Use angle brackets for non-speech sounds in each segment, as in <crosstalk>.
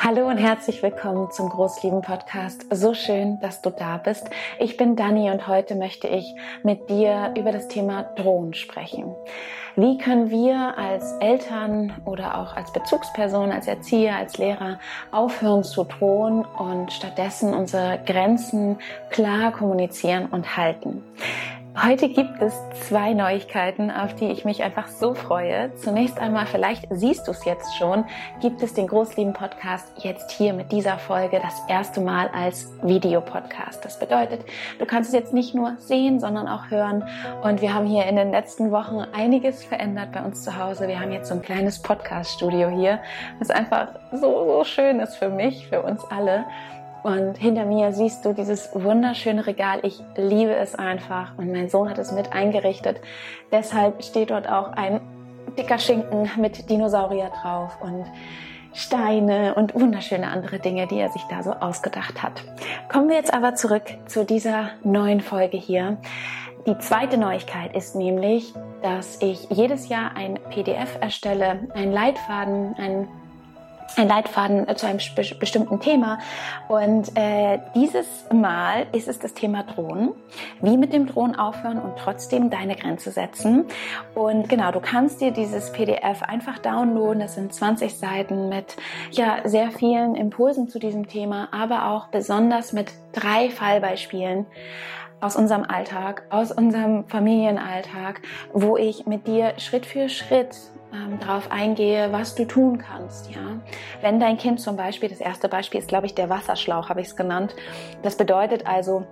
Hallo und herzlich willkommen zum Großlieben Podcast. So schön, dass du da bist. Ich bin Dani und heute möchte ich mit dir über das Thema Drohen sprechen. Wie können wir als Eltern oder auch als Bezugsperson, als Erzieher, als Lehrer aufhören zu drohen und stattdessen unsere Grenzen klar kommunizieren und halten? Heute gibt es zwei Neuigkeiten, auf die ich mich einfach so freue. Zunächst einmal, vielleicht siehst du es jetzt schon, gibt es den Großlieben-Podcast jetzt hier mit dieser Folge das erste Mal als Videopodcast. Das bedeutet, du kannst es jetzt nicht nur sehen, sondern auch hören. Und wir haben hier in den letzten Wochen einiges verändert bei uns zu Hause. Wir haben jetzt so ein kleines Podcast-Studio hier, was einfach so, so schön ist für mich, für uns alle. Und hinter mir siehst du dieses wunderschöne Regal. Ich liebe es einfach. Und mein Sohn hat es mit eingerichtet. Deshalb steht dort auch ein dicker Schinken mit Dinosaurier drauf und Steine und wunderschöne andere Dinge, die er sich da so ausgedacht hat. Kommen wir jetzt aber zurück zu dieser neuen Folge hier. Die zweite Neuigkeit ist nämlich, dass ich jedes Jahr ein PDF erstelle, einen Leitfaden, einen ein Leitfaden zu einem bestimmten Thema. Und äh, dieses Mal ist es das Thema Drohnen. Wie mit dem Drohnen aufhören und trotzdem deine Grenze setzen. Und genau, du kannst dir dieses PDF einfach downloaden. Das sind 20 Seiten mit ja sehr vielen Impulsen zu diesem Thema, aber auch besonders mit drei Fallbeispielen aus unserem Alltag, aus unserem Familienalltag, wo ich mit dir Schritt für Schritt ähm, darauf eingehe, was du tun kannst. Ja, wenn dein Kind zum Beispiel, das erste Beispiel ist, glaube ich, der Wasserschlauch, habe ich es genannt. Das bedeutet also,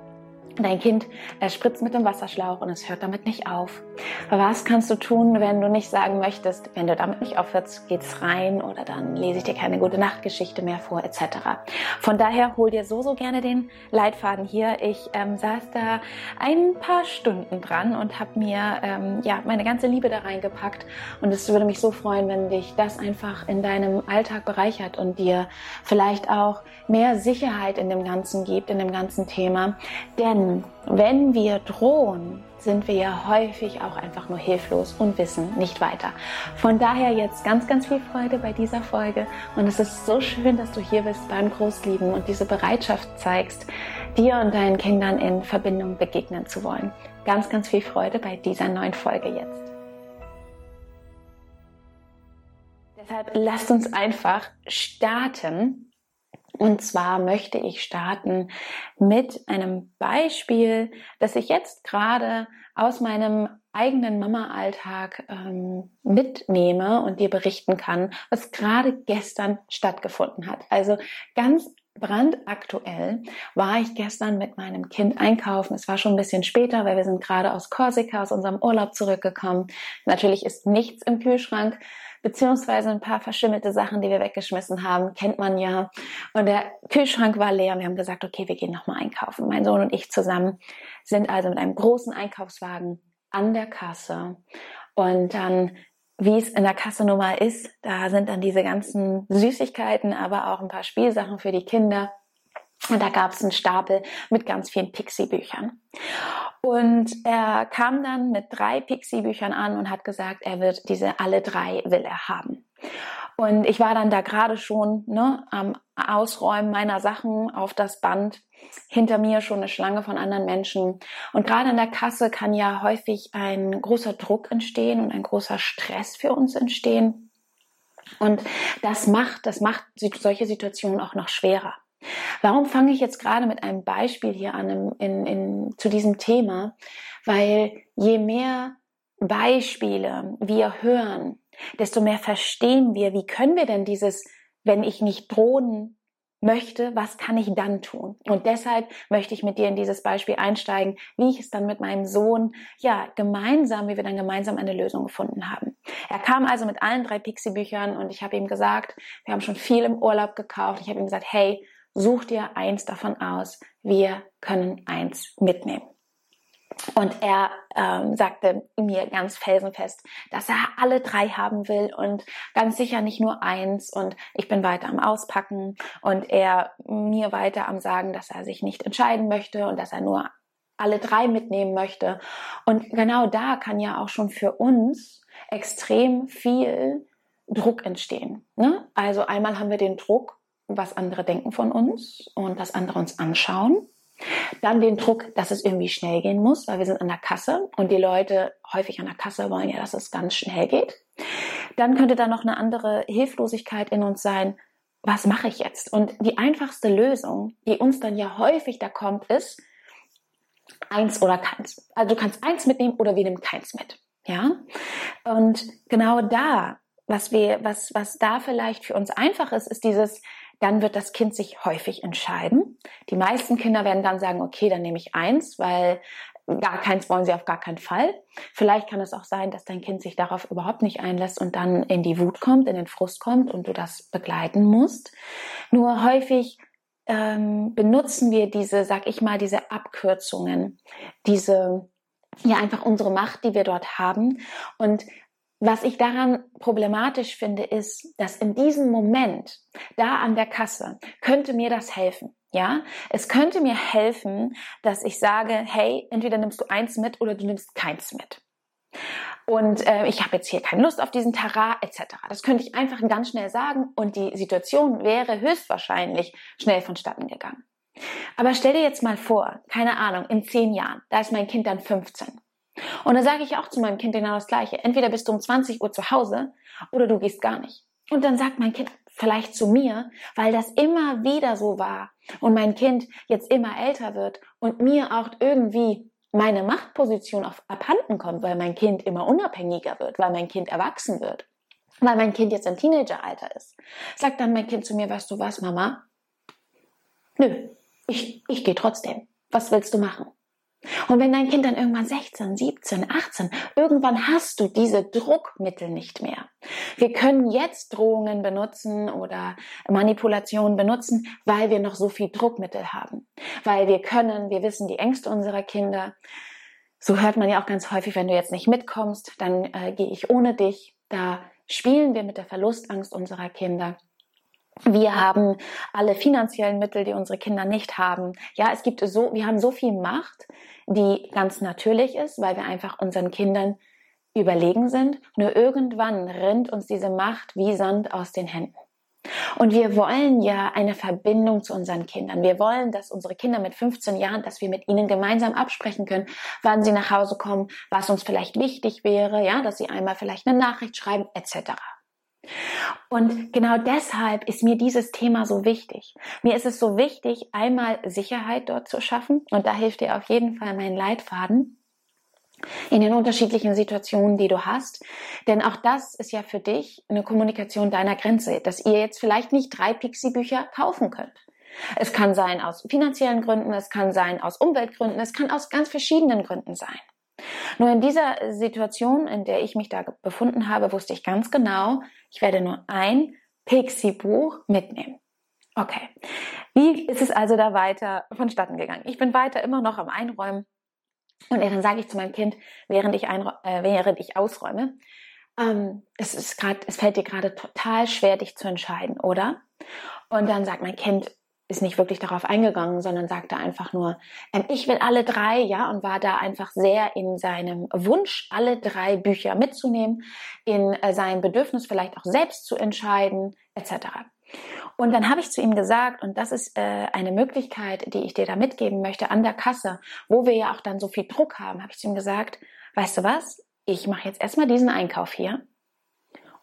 Dein Kind spritzt mit dem Wasserschlauch und es hört damit nicht auf. Was kannst du tun, wenn du nicht sagen möchtest, wenn du damit nicht aufhörst, geht's rein oder dann lese ich dir keine gute Nachtgeschichte mehr vor, etc. Von daher hol dir so, so gerne den Leitfaden hier. Ich ähm, saß da ein paar Stunden dran und habe mir ähm, ja meine ganze Liebe da reingepackt und es würde mich so freuen, wenn dich das einfach in deinem Alltag bereichert und dir vielleicht auch mehr Sicherheit in dem Ganzen gibt, in dem ganzen Thema. Denn wenn wir drohen, sind wir ja häufig auch einfach nur hilflos und wissen nicht weiter. Von daher jetzt ganz, ganz viel Freude bei dieser Folge und es ist so schön, dass du hier bist beim Großlieben und diese Bereitschaft zeigst, dir und deinen Kindern in Verbindung begegnen zu wollen. Ganz, ganz viel Freude bei dieser neuen Folge jetzt. Deshalb lasst uns einfach starten und zwar möchte ich starten mit einem Beispiel, das ich jetzt gerade aus meinem eigenen Mama-Alltag ähm, mitnehme und dir berichten kann, was gerade gestern stattgefunden hat. Also ganz brandaktuell war ich gestern mit meinem Kind einkaufen. Es war schon ein bisschen später, weil wir sind gerade aus Korsika, aus unserem Urlaub zurückgekommen. Natürlich ist nichts im Kühlschrank beziehungsweise ein paar verschimmelte Sachen, die wir weggeschmissen haben, kennt man ja. Und der Kühlschrank war leer. Wir haben gesagt, okay, wir gehen nochmal einkaufen. Mein Sohn und ich zusammen sind also mit einem großen Einkaufswagen an der Kasse. Und dann, wie es in der Kasse nun mal ist, da sind dann diese ganzen Süßigkeiten, aber auch ein paar Spielsachen für die Kinder. Und da gab es einen Stapel mit ganz vielen Pixie-Büchern. Und er kam dann mit drei Pixie-Büchern an und hat gesagt, er wird diese alle drei will er haben. Und ich war dann da gerade schon ne, am Ausräumen meiner Sachen auf das Band. Hinter mir schon eine Schlange von anderen Menschen. Und gerade in der Kasse kann ja häufig ein großer Druck entstehen und ein großer Stress für uns entstehen. Und das macht, das macht solche Situationen auch noch schwerer. Warum fange ich jetzt gerade mit einem Beispiel hier an in, in, zu diesem Thema? Weil je mehr Beispiele wir hören, desto mehr verstehen wir, wie können wir denn dieses, wenn ich nicht drohen möchte, was kann ich dann tun? Und deshalb möchte ich mit dir in dieses Beispiel einsteigen, wie ich es dann mit meinem Sohn, ja, gemeinsam, wie wir dann gemeinsam eine Lösung gefunden haben. Er kam also mit allen drei Pixie-Büchern und ich habe ihm gesagt, wir haben schon viel im Urlaub gekauft. Ich habe ihm gesagt, hey, such dir eins davon aus. Wir können eins mitnehmen. Und er ähm, sagte mir ganz felsenfest, dass er alle drei haben will und ganz sicher nicht nur eins. Und ich bin weiter am Auspacken und er mir weiter am Sagen, dass er sich nicht entscheiden möchte und dass er nur alle drei mitnehmen möchte. Und genau da kann ja auch schon für uns extrem viel Druck entstehen. Ne? Also einmal haben wir den Druck, was andere denken von uns und was andere uns anschauen. Dann den Druck, dass es irgendwie schnell gehen muss, weil wir sind an der Kasse und die Leute häufig an der Kasse wollen ja, dass es ganz schnell geht. Dann könnte da noch eine andere Hilflosigkeit in uns sein. Was mache ich jetzt? Und die einfachste Lösung, die uns dann ja häufig da kommt, ist eins oder keins. Also du kannst eins mitnehmen oder wir nehmen keins mit. Ja? Und genau da, was wir, was, was da vielleicht für uns einfach ist, ist dieses, dann wird das Kind sich häufig entscheiden. Die meisten Kinder werden dann sagen, okay, dann nehme ich eins, weil gar keins wollen sie auf gar keinen Fall. Vielleicht kann es auch sein, dass dein Kind sich darauf überhaupt nicht einlässt und dann in die Wut kommt, in den Frust kommt und du das begleiten musst. Nur häufig ähm, benutzen wir diese, sag ich mal, diese Abkürzungen, diese ja einfach unsere Macht, die wir dort haben und was ich daran problematisch finde, ist, dass in diesem Moment, da an der Kasse, könnte mir das helfen. Ja, es könnte mir helfen, dass ich sage, hey, entweder nimmst du eins mit oder du nimmst keins mit. Und äh, ich habe jetzt hier keine Lust auf diesen Tarar etc. Das könnte ich einfach ganz schnell sagen und die Situation wäre höchstwahrscheinlich schnell vonstatten gegangen. Aber stell dir jetzt mal vor, keine Ahnung, in zehn Jahren, da ist mein Kind dann 15. Und dann sage ich auch zu meinem Kind genau das Gleiche. Entweder bist du um 20 Uhr zu Hause oder du gehst gar nicht. Und dann sagt mein Kind vielleicht zu mir, weil das immer wieder so war und mein Kind jetzt immer älter wird und mir auch irgendwie meine Machtposition auf abhanden kommt, weil mein Kind immer unabhängiger wird, weil mein Kind erwachsen wird, weil mein Kind jetzt ein Teenageralter ist. Sagt dann mein Kind zu mir, weißt du was, Mama? Nö, ich, ich gehe trotzdem. Was willst du machen? Und wenn dein Kind dann irgendwann 16, 17, 18, irgendwann hast du diese Druckmittel nicht mehr. Wir können jetzt Drohungen benutzen oder Manipulationen benutzen, weil wir noch so viel Druckmittel haben. Weil wir können, wir wissen die Ängste unserer Kinder. So hört man ja auch ganz häufig, wenn du jetzt nicht mitkommst, dann äh, gehe ich ohne dich. Da spielen wir mit der Verlustangst unserer Kinder. Wir haben alle finanziellen Mittel, die unsere Kinder nicht haben. Ja, es gibt so, wir haben so viel Macht, die ganz natürlich ist, weil wir einfach unseren Kindern überlegen sind. Nur irgendwann rinnt uns diese Macht wie Sand aus den Händen. Und wir wollen ja eine Verbindung zu unseren Kindern. Wir wollen, dass unsere Kinder mit 15 Jahren, dass wir mit ihnen gemeinsam absprechen können, wann sie nach Hause kommen, was uns vielleicht wichtig wäre, ja, dass sie einmal vielleicht eine Nachricht schreiben, etc. Und genau deshalb ist mir dieses Thema so wichtig. Mir ist es so wichtig, einmal Sicherheit dort zu schaffen. Und da hilft dir auf jeden Fall mein Leitfaden in den unterschiedlichen Situationen, die du hast. Denn auch das ist ja für dich eine Kommunikation deiner Grenze, dass ihr jetzt vielleicht nicht drei Pixie-Bücher kaufen könnt. Es kann sein aus finanziellen Gründen, es kann sein aus Umweltgründen, es kann aus ganz verschiedenen Gründen sein. Nur in dieser Situation, in der ich mich da befunden habe, wusste ich ganz genau, ich werde nur ein Pixie-Buch mitnehmen. Okay. Wie ist es also da weiter vonstatten gegangen? Ich bin weiter immer noch am Einräumen. Und dann sage ich zu meinem Kind, während ich, äh, während ich ausräume, ähm, es, ist grad, es fällt dir gerade total schwer, dich zu entscheiden, oder? Und dann sagt mein Kind, ist nicht wirklich darauf eingegangen, sondern sagte einfach nur, ähm, ich will alle drei, ja, und war da einfach sehr in seinem Wunsch, alle drei Bücher mitzunehmen, in äh, seinem Bedürfnis vielleicht auch selbst zu entscheiden, etc. Und dann habe ich zu ihm gesagt, und das ist äh, eine Möglichkeit, die ich dir da mitgeben möchte, an der Kasse, wo wir ja auch dann so viel Druck haben, habe ich zu ihm gesagt, weißt du was, ich mache jetzt erstmal diesen Einkauf hier.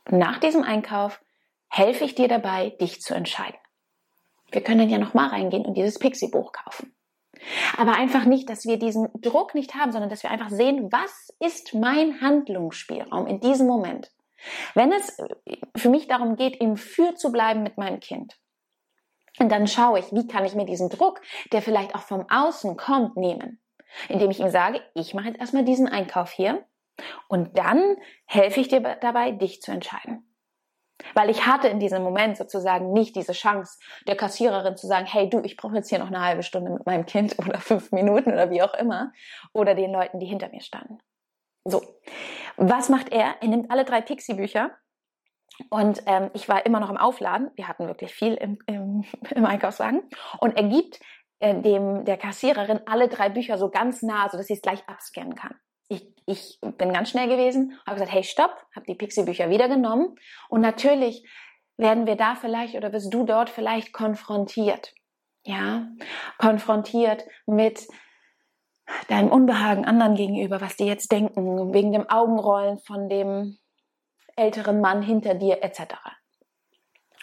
Und nach diesem Einkauf helfe ich dir dabei, dich zu entscheiden. Wir können ja nochmal reingehen und dieses Pixie-Buch kaufen. Aber einfach nicht, dass wir diesen Druck nicht haben, sondern dass wir einfach sehen, was ist mein Handlungsspielraum in diesem Moment. Wenn es für mich darum geht, im Für zu bleiben mit meinem Kind, dann schaue ich, wie kann ich mir diesen Druck, der vielleicht auch vom Außen kommt, nehmen. Indem ich ihm sage, ich mache jetzt erstmal diesen Einkauf hier und dann helfe ich dir dabei, dich zu entscheiden. Weil ich hatte in diesem Moment sozusagen nicht diese Chance, der Kassiererin zu sagen, hey du, ich brauche jetzt hier noch eine halbe Stunde mit meinem Kind <laughs> oder fünf Minuten oder wie auch immer. Oder den Leuten, die hinter mir standen. So, was macht er? Er nimmt alle drei Pixie-Bücher und ähm, ich war immer noch im Aufladen. Wir hatten wirklich viel im, im, <laughs> im Einkaufswagen. Und er gibt äh, dem der Kassiererin alle drei Bücher so ganz nah, so dass sie es gleich abscannen kann ich, ich bin ganz schnell gewesen, habe gesagt, hey, stopp, habe die Pixie-Bücher wieder genommen. Und natürlich werden wir da vielleicht oder wirst du dort vielleicht konfrontiert. Ja, konfrontiert mit deinem Unbehagen anderen gegenüber, was die jetzt denken, wegen dem Augenrollen von dem älteren Mann hinter dir etc.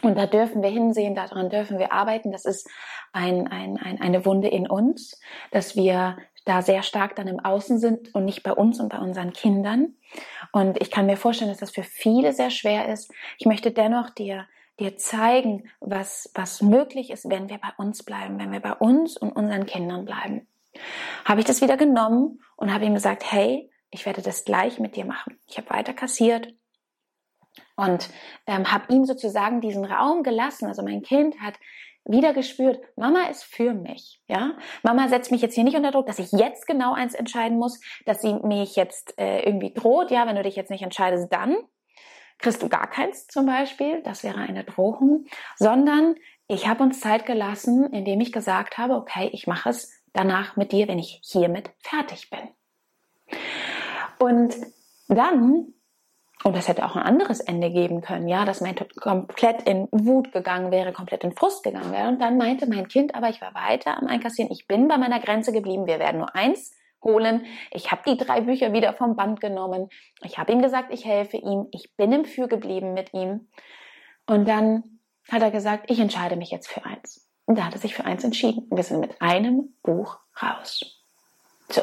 Und da dürfen wir hinsehen, daran dürfen wir arbeiten. Das ist ein, ein, ein, eine Wunde in uns, dass wir da sehr stark dann im Außen sind und nicht bei uns und bei unseren Kindern. Und ich kann mir vorstellen, dass das für viele sehr schwer ist. Ich möchte dennoch dir, dir zeigen, was, was möglich ist, wenn wir bei uns bleiben, wenn wir bei uns und unseren Kindern bleiben. Habe ich das wieder genommen und habe ihm gesagt, hey, ich werde das gleich mit dir machen. Ich habe weiter kassiert und ähm, habe ihm sozusagen diesen Raum gelassen. Also mein Kind hat wieder gespürt, Mama ist für mich, ja. Mama setzt mich jetzt hier nicht unter Druck, dass ich jetzt genau eins entscheiden muss, dass sie mich jetzt äh, irgendwie droht, ja, wenn du dich jetzt nicht entscheidest, dann kriegst du gar keins zum Beispiel, das wäre eine Drohung, sondern ich habe uns Zeit gelassen, indem ich gesagt habe, okay, ich mache es danach mit dir, wenn ich hiermit fertig bin. Und dann und das hätte auch ein anderes Ende geben können, ja, dass mein Tod komplett in Wut gegangen wäre, komplett in Frust gegangen wäre. Und dann meinte mein Kind, aber ich war weiter am Einkassieren, ich bin bei meiner Grenze geblieben, wir werden nur eins holen. Ich habe die drei Bücher wieder vom Band genommen. Ich habe ihm gesagt, ich helfe ihm. Ich bin im Für geblieben mit ihm. Und dann hat er gesagt, ich entscheide mich jetzt für eins. Und da hat er sich für eins entschieden. Wir sind mit einem Buch raus. So.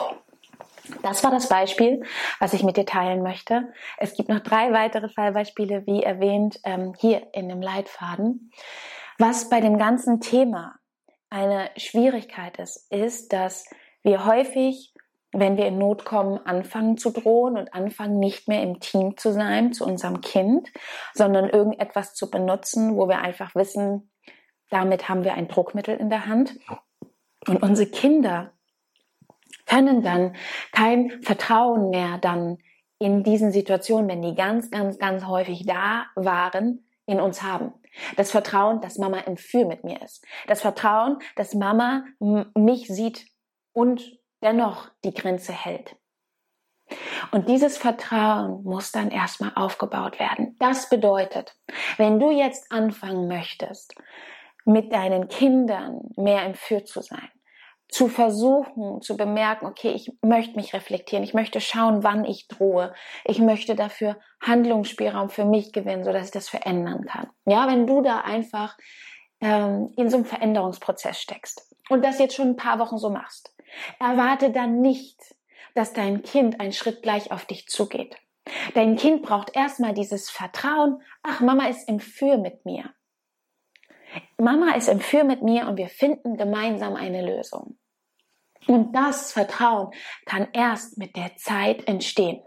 Das war das Beispiel, was ich mit dir teilen möchte. Es gibt noch drei weitere Fallbeispiele, wie erwähnt, ähm, hier in dem Leitfaden. Was bei dem ganzen Thema eine Schwierigkeit ist, ist, dass wir häufig, wenn wir in Not kommen, anfangen zu drohen und anfangen nicht mehr im Team zu sein zu unserem Kind, sondern irgendetwas zu benutzen, wo wir einfach wissen, damit haben wir ein Druckmittel in der Hand. Und unsere Kinder können dann kein Vertrauen mehr dann in diesen Situationen, wenn die ganz, ganz, ganz häufig da waren, in uns haben. Das Vertrauen, dass Mama im Für mit mir ist. Das Vertrauen, dass Mama mich sieht und dennoch die Grenze hält. Und dieses Vertrauen muss dann erstmal aufgebaut werden. Das bedeutet, wenn du jetzt anfangen möchtest, mit deinen Kindern mehr im Für zu sein, zu versuchen, zu bemerken, okay, ich möchte mich reflektieren, ich möchte schauen, wann ich drohe, ich möchte dafür Handlungsspielraum für mich gewinnen, so dass ich das verändern kann. Ja, wenn du da einfach ähm, in so einem Veränderungsprozess steckst und das jetzt schon ein paar Wochen so machst, erwarte dann nicht, dass dein Kind einen Schritt gleich auf dich zugeht. Dein Kind braucht erstmal dieses Vertrauen, ach, Mama ist im Für mit mir. Mama ist im Für mit mir und wir finden gemeinsam eine Lösung. Und das Vertrauen kann erst mit der Zeit entstehen.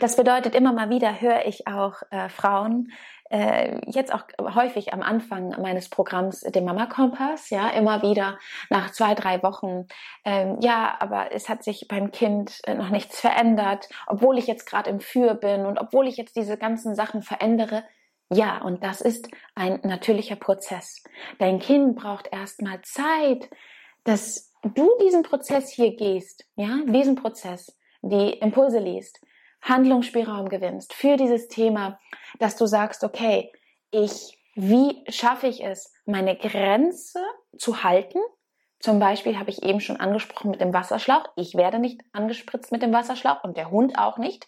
Das bedeutet, immer mal wieder höre ich auch äh, Frauen, äh, jetzt auch häufig am Anfang meines Programms, dem Mama Kompass, ja, immer wieder nach zwei, drei Wochen, ähm, ja, aber es hat sich beim Kind äh, noch nichts verändert, obwohl ich jetzt gerade im Für bin und obwohl ich jetzt diese ganzen Sachen verändere, ja, und das ist ein natürlicher Prozess. Dein Kind braucht erstmal Zeit, dass du diesen Prozess hier gehst, ja, diesen Prozess, die Impulse liest, Handlungsspielraum gewinnst für dieses Thema, dass du sagst, okay, ich, wie schaffe ich es, meine Grenze zu halten? Zum Beispiel habe ich eben schon angesprochen mit dem Wasserschlauch. Ich werde nicht angespritzt mit dem Wasserschlauch und der Hund auch nicht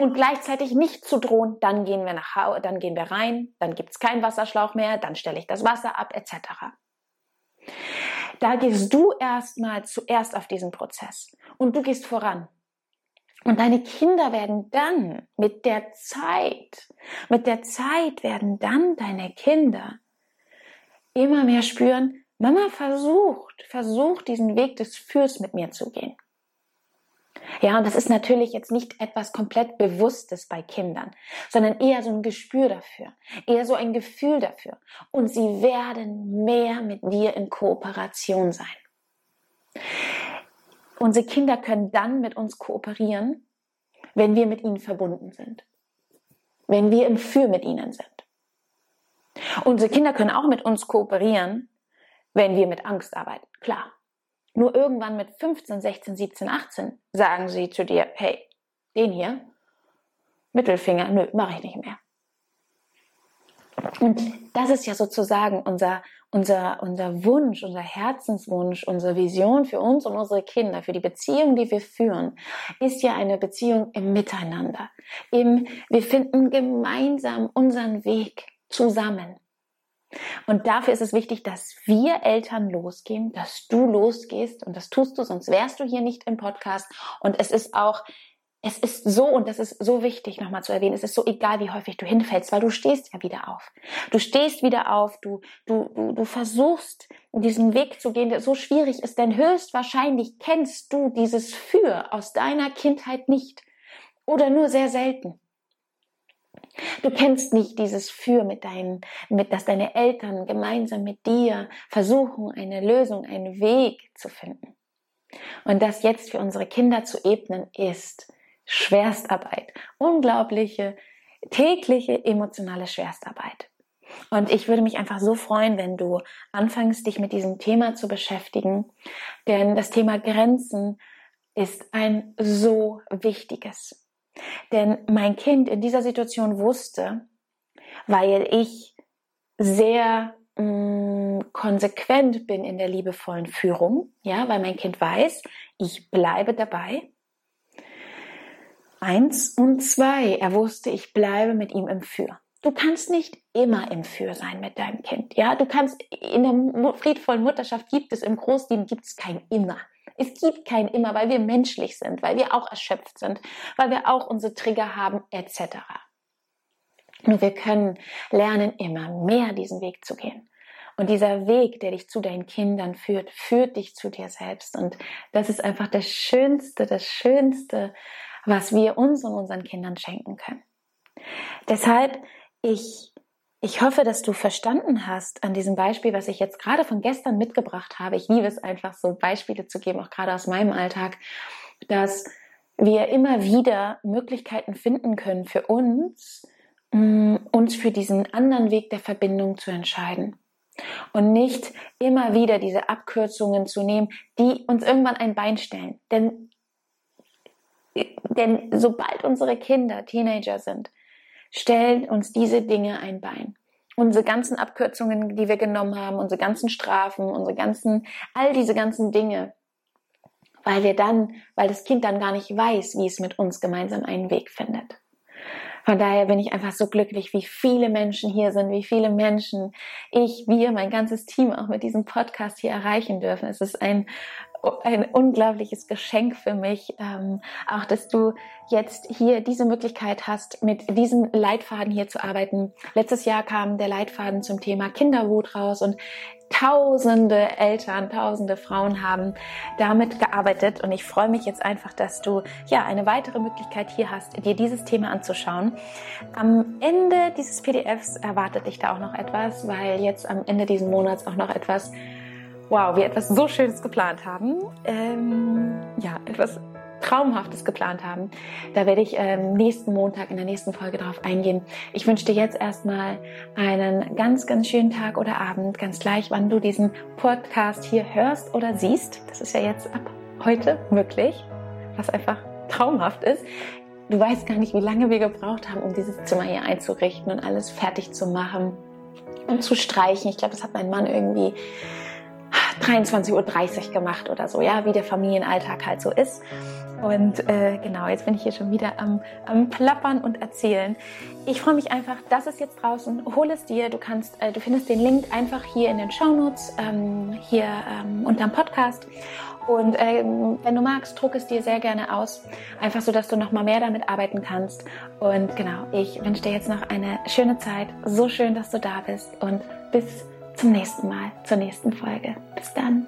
und gleichzeitig nicht zu drohen, dann gehen wir nach Hause, dann gehen wir rein, dann gibt es keinen Wasserschlauch mehr, dann stelle ich das Wasser ab, etc. Da gehst du erstmal zuerst auf diesen Prozess und du gehst voran. Und deine Kinder werden dann mit der Zeit, mit der Zeit werden dann deine Kinder immer mehr spüren, Mama versucht, versucht diesen Weg des Fürs mit mir zu gehen. Ja, und das ist natürlich jetzt nicht etwas komplett Bewusstes bei Kindern, sondern eher so ein Gespür dafür, eher so ein Gefühl dafür. Und sie werden mehr mit dir in Kooperation sein. Unsere Kinder können dann mit uns kooperieren, wenn wir mit ihnen verbunden sind, wenn wir im Für mit ihnen sind. Unsere Kinder können auch mit uns kooperieren, wenn wir mit Angst arbeiten, klar. Nur irgendwann mit 15, 16, 17, 18 sagen sie zu dir, hey, den hier, Mittelfinger, nö, mache ich nicht mehr. Und das ist ja sozusagen unser, unser, unser Wunsch, unser Herzenswunsch, unsere Vision für uns und unsere Kinder, für die Beziehung, die wir führen, ist ja eine Beziehung im Miteinander. Im, wir finden gemeinsam unseren Weg zusammen. Und dafür ist es wichtig, dass wir Eltern losgehen, dass du losgehst und das tust du, sonst wärst du hier nicht im Podcast. Und es ist auch es ist so, und das ist so wichtig nochmal zu erwähnen, es ist so egal, wie häufig du hinfällst, weil du stehst ja wieder auf. Du stehst wieder auf, du, du, du, du versuchst, diesen Weg zu gehen, der so schwierig ist, denn höchstwahrscheinlich kennst du dieses Für aus deiner Kindheit nicht oder nur sehr selten. Du kennst nicht dieses Für mit deinen, mit, dass deine Eltern gemeinsam mit dir versuchen, eine Lösung, einen Weg zu finden. Und das jetzt für unsere Kinder zu ebnen ist, Schwerstarbeit. Unglaubliche, tägliche emotionale Schwerstarbeit. Und ich würde mich einfach so freuen, wenn du anfängst, dich mit diesem Thema zu beschäftigen. Denn das Thema Grenzen ist ein so wichtiges. Denn mein Kind in dieser Situation wusste, weil ich sehr mh, mm, konsequent bin in der liebevollen Führung, ja, weil mein Kind weiß, ich bleibe dabei, Eins und zwei. Er wusste, ich bleibe mit ihm im Für. Du kannst nicht immer im Für sein mit deinem Kind. Ja, du kannst in der friedvollen Mutterschaft gibt es im Großdienst gibt es kein immer. Es gibt kein immer, weil wir menschlich sind, weil wir auch erschöpft sind, weil wir auch unsere Trigger haben etc. Nur wir können lernen, immer mehr diesen Weg zu gehen. Und dieser Weg, der dich zu deinen Kindern führt, führt dich zu dir selbst. Und das ist einfach das Schönste, das Schönste, was wir uns und unseren Kindern schenken können. Deshalb, ich, ich hoffe, dass du verstanden hast an diesem Beispiel, was ich jetzt gerade von gestern mitgebracht habe. Ich liebe es einfach, so Beispiele zu geben, auch gerade aus meinem Alltag, dass wir immer wieder Möglichkeiten finden können für uns, mm, uns für diesen anderen Weg der Verbindung zu entscheiden. Und nicht immer wieder diese Abkürzungen zu nehmen, die uns irgendwann ein Bein stellen. Denn denn sobald unsere Kinder Teenager sind, stellen uns diese Dinge ein Bein. Unsere ganzen Abkürzungen, die wir genommen haben, unsere ganzen Strafen, unsere ganzen, all diese ganzen Dinge, weil wir dann, weil das Kind dann gar nicht weiß, wie es mit uns gemeinsam einen Weg findet. Von daher bin ich einfach so glücklich, wie viele Menschen hier sind, wie viele Menschen ich, wir, mein ganzes Team auch mit diesem Podcast hier erreichen dürfen. Es ist ein ein unglaubliches Geschenk für mich, ähm, auch dass du jetzt hier diese Möglichkeit hast, mit diesem Leitfaden hier zu arbeiten. Letztes Jahr kam der Leitfaden zum Thema Kinderwut raus und tausende Eltern, tausende Frauen haben damit gearbeitet und ich freue mich jetzt einfach, dass du ja eine weitere Möglichkeit hier hast, dir dieses Thema anzuschauen. Am Ende dieses PDFs erwartet dich da auch noch etwas, weil jetzt am Ende dieses Monats auch noch etwas wow, wir etwas so Schönes geplant haben. Ähm, ja, etwas Traumhaftes geplant haben. Da werde ich ähm, nächsten Montag in der nächsten Folge drauf eingehen. Ich wünsche dir jetzt erstmal einen ganz, ganz schönen Tag oder Abend, ganz gleich, wann du diesen Podcast hier hörst oder siehst. Das ist ja jetzt ab heute möglich, was einfach traumhaft ist. Du weißt gar nicht, wie lange wir gebraucht haben, um dieses Zimmer hier einzurichten und alles fertig zu machen und zu streichen. Ich glaube, das hat mein Mann irgendwie 23.30 Uhr gemacht oder so, ja, wie der Familienalltag halt so ist. Und äh, genau, jetzt bin ich hier schon wieder am, am Plappern und erzählen. Ich freue mich einfach, das ist jetzt draußen. Hol es dir. Du kannst, äh, du findest den Link einfach hier in den Shownotes, ähm, hier ähm, unterm Podcast. Und ähm, wenn du magst, druck es dir sehr gerne aus. Einfach so, dass du noch mal mehr damit arbeiten kannst. Und genau, ich wünsche dir jetzt noch eine schöne Zeit. So schön, dass du da bist. Und bis zum nächsten Mal, zur nächsten Folge. Bis dann.